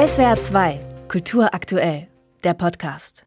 SWR 2, Kultur aktuell, der Podcast.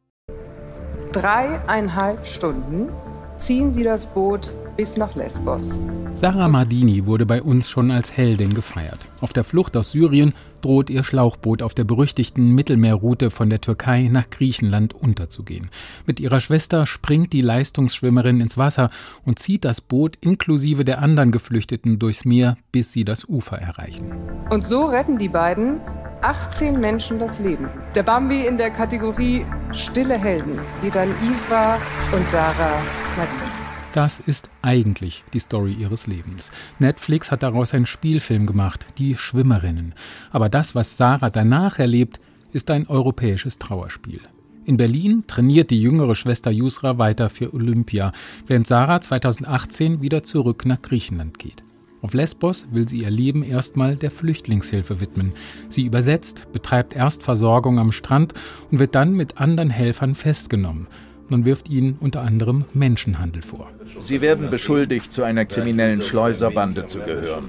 Dreieinhalb Stunden ziehen sie das Boot bis nach Lesbos. Sarah Mardini wurde bei uns schon als Heldin gefeiert. Auf der Flucht aus Syrien droht ihr Schlauchboot auf der berüchtigten Mittelmeerroute von der Türkei nach Griechenland unterzugehen. Mit ihrer Schwester springt die Leistungsschwimmerin ins Wasser und zieht das Boot inklusive der anderen Geflüchteten durchs Meer, bis sie das Ufer erreichen. Und so retten die beiden 18 Menschen das Leben. Der Bambi in der Kategorie Stille Helden geht an Ivra und Sarah Nadine. Das ist eigentlich die Story ihres Lebens. Netflix hat daraus einen Spielfilm gemacht, Die Schwimmerinnen. Aber das, was Sarah danach erlebt, ist ein europäisches Trauerspiel. In Berlin trainiert die jüngere Schwester Yusra weiter für Olympia, während Sarah 2018 wieder zurück nach Griechenland geht. Auf Lesbos will sie ihr Leben erstmal der Flüchtlingshilfe widmen. Sie übersetzt, betreibt Erstversorgung am Strand und wird dann mit anderen Helfern festgenommen. Man wirft ihnen unter anderem Menschenhandel vor. Sie werden beschuldigt, zu einer kriminellen Schleuserbande zu gehören.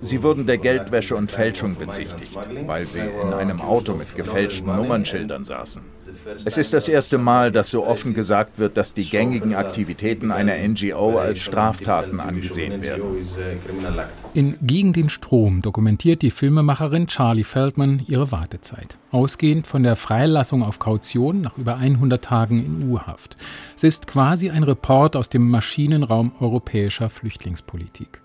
Sie wurden der Geldwäsche und Fälschung bezichtigt, weil sie in einem Auto mit gefälschten Nummernschildern saßen. Es ist das erste Mal, dass so offen gesagt wird, dass die gängigen Aktivitäten einer NGO als Straftaten angesehen werden. In Gegen den Strom dokumentiert die Filmemacherin Charlie Feldman ihre Wartezeit, ausgehend von der Freilassung auf Kaution nach über 100 Tagen in U-Haft. Sie ist quasi ein Report aus dem Maschinenraum europäischer Flüchtlingspolitik.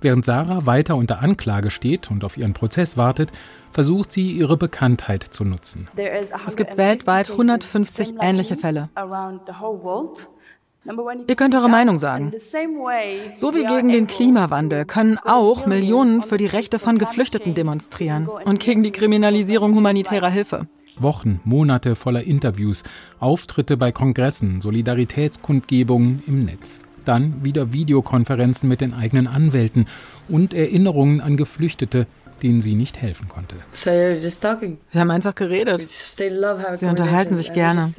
Während Sarah weiter unter Anklage steht und auf ihren Prozess wartet, versucht sie, ihre Bekanntheit zu nutzen. Es gibt weltweit 150 ähnliche Fälle. Ihr könnt eure Meinung sagen. So wie gegen den Klimawandel können auch Millionen für die Rechte von Geflüchteten demonstrieren und gegen die Kriminalisierung humanitärer Hilfe. Wochen, Monate voller Interviews, Auftritte bei Kongressen, Solidaritätskundgebungen im Netz dann wieder Videokonferenzen mit den eigenen Anwälten und Erinnerungen an Geflüchtete, denen sie nicht helfen konnte. Wir haben einfach geredet. Sie unterhalten sich gerne.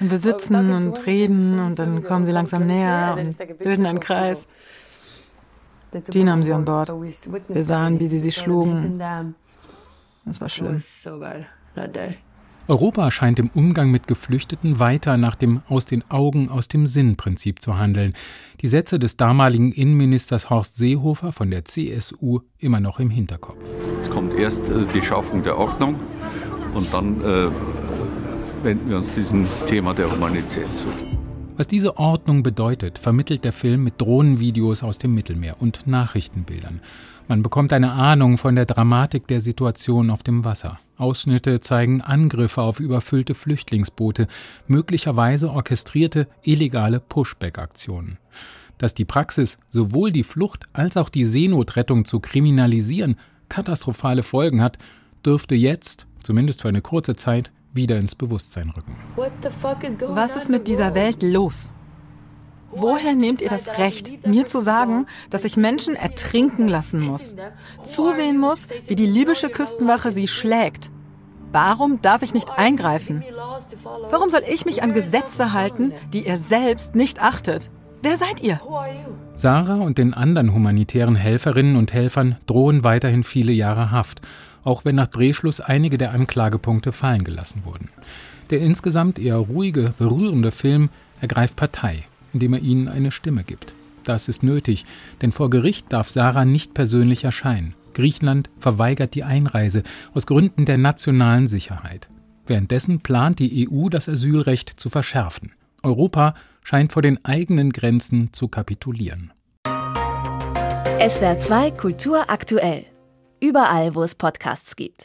Und wir sitzen und reden und dann kommen sie langsam näher und bilden einen Kreis. Die nahmen sie an Bord. Wir sahen, wie sie sie schlugen. Das war schlimm. Europa scheint im Umgang mit Geflüchteten weiter nach dem Aus den Augen, aus dem Sinn Prinzip zu handeln. Die Sätze des damaligen Innenministers Horst Seehofer von der CSU immer noch im Hinterkopf. Jetzt kommt erst äh, die Schaffung der Ordnung und dann äh, wenden wir uns diesem Thema der Humanität zu. Was diese Ordnung bedeutet, vermittelt der Film mit Drohnenvideos aus dem Mittelmeer und Nachrichtenbildern. Man bekommt eine Ahnung von der Dramatik der Situation auf dem Wasser. Ausschnitte zeigen Angriffe auf überfüllte Flüchtlingsboote, möglicherweise orchestrierte illegale Pushback-Aktionen. Dass die Praxis, sowohl die Flucht als auch die Seenotrettung zu kriminalisieren, katastrophale Folgen hat, dürfte jetzt, zumindest für eine kurze Zeit, wieder ins Bewusstsein rücken. Was ist mit dieser Welt los? Woher nehmt ihr das Recht, mir zu sagen, dass ich Menschen ertrinken lassen muss? Zusehen muss, wie die libysche Küstenwache sie schlägt? Warum darf ich nicht eingreifen? Warum soll ich mich an Gesetze halten, die ihr selbst nicht achtet? Wer seid ihr? Sarah und den anderen humanitären Helferinnen und Helfern drohen weiterhin viele Jahre Haft auch wenn nach Drehschluss einige der Anklagepunkte fallen gelassen wurden. Der insgesamt eher ruhige, berührende Film ergreift Partei, indem er ihnen eine Stimme gibt. Das ist nötig, denn vor Gericht darf Sarah nicht persönlich erscheinen. Griechenland verweigert die Einreise aus Gründen der nationalen Sicherheit. Währenddessen plant die EU, das Asylrecht zu verschärfen. Europa scheint vor den eigenen Grenzen zu kapitulieren. SWR 2 Kultur aktuell. Überall, wo es Podcasts gibt.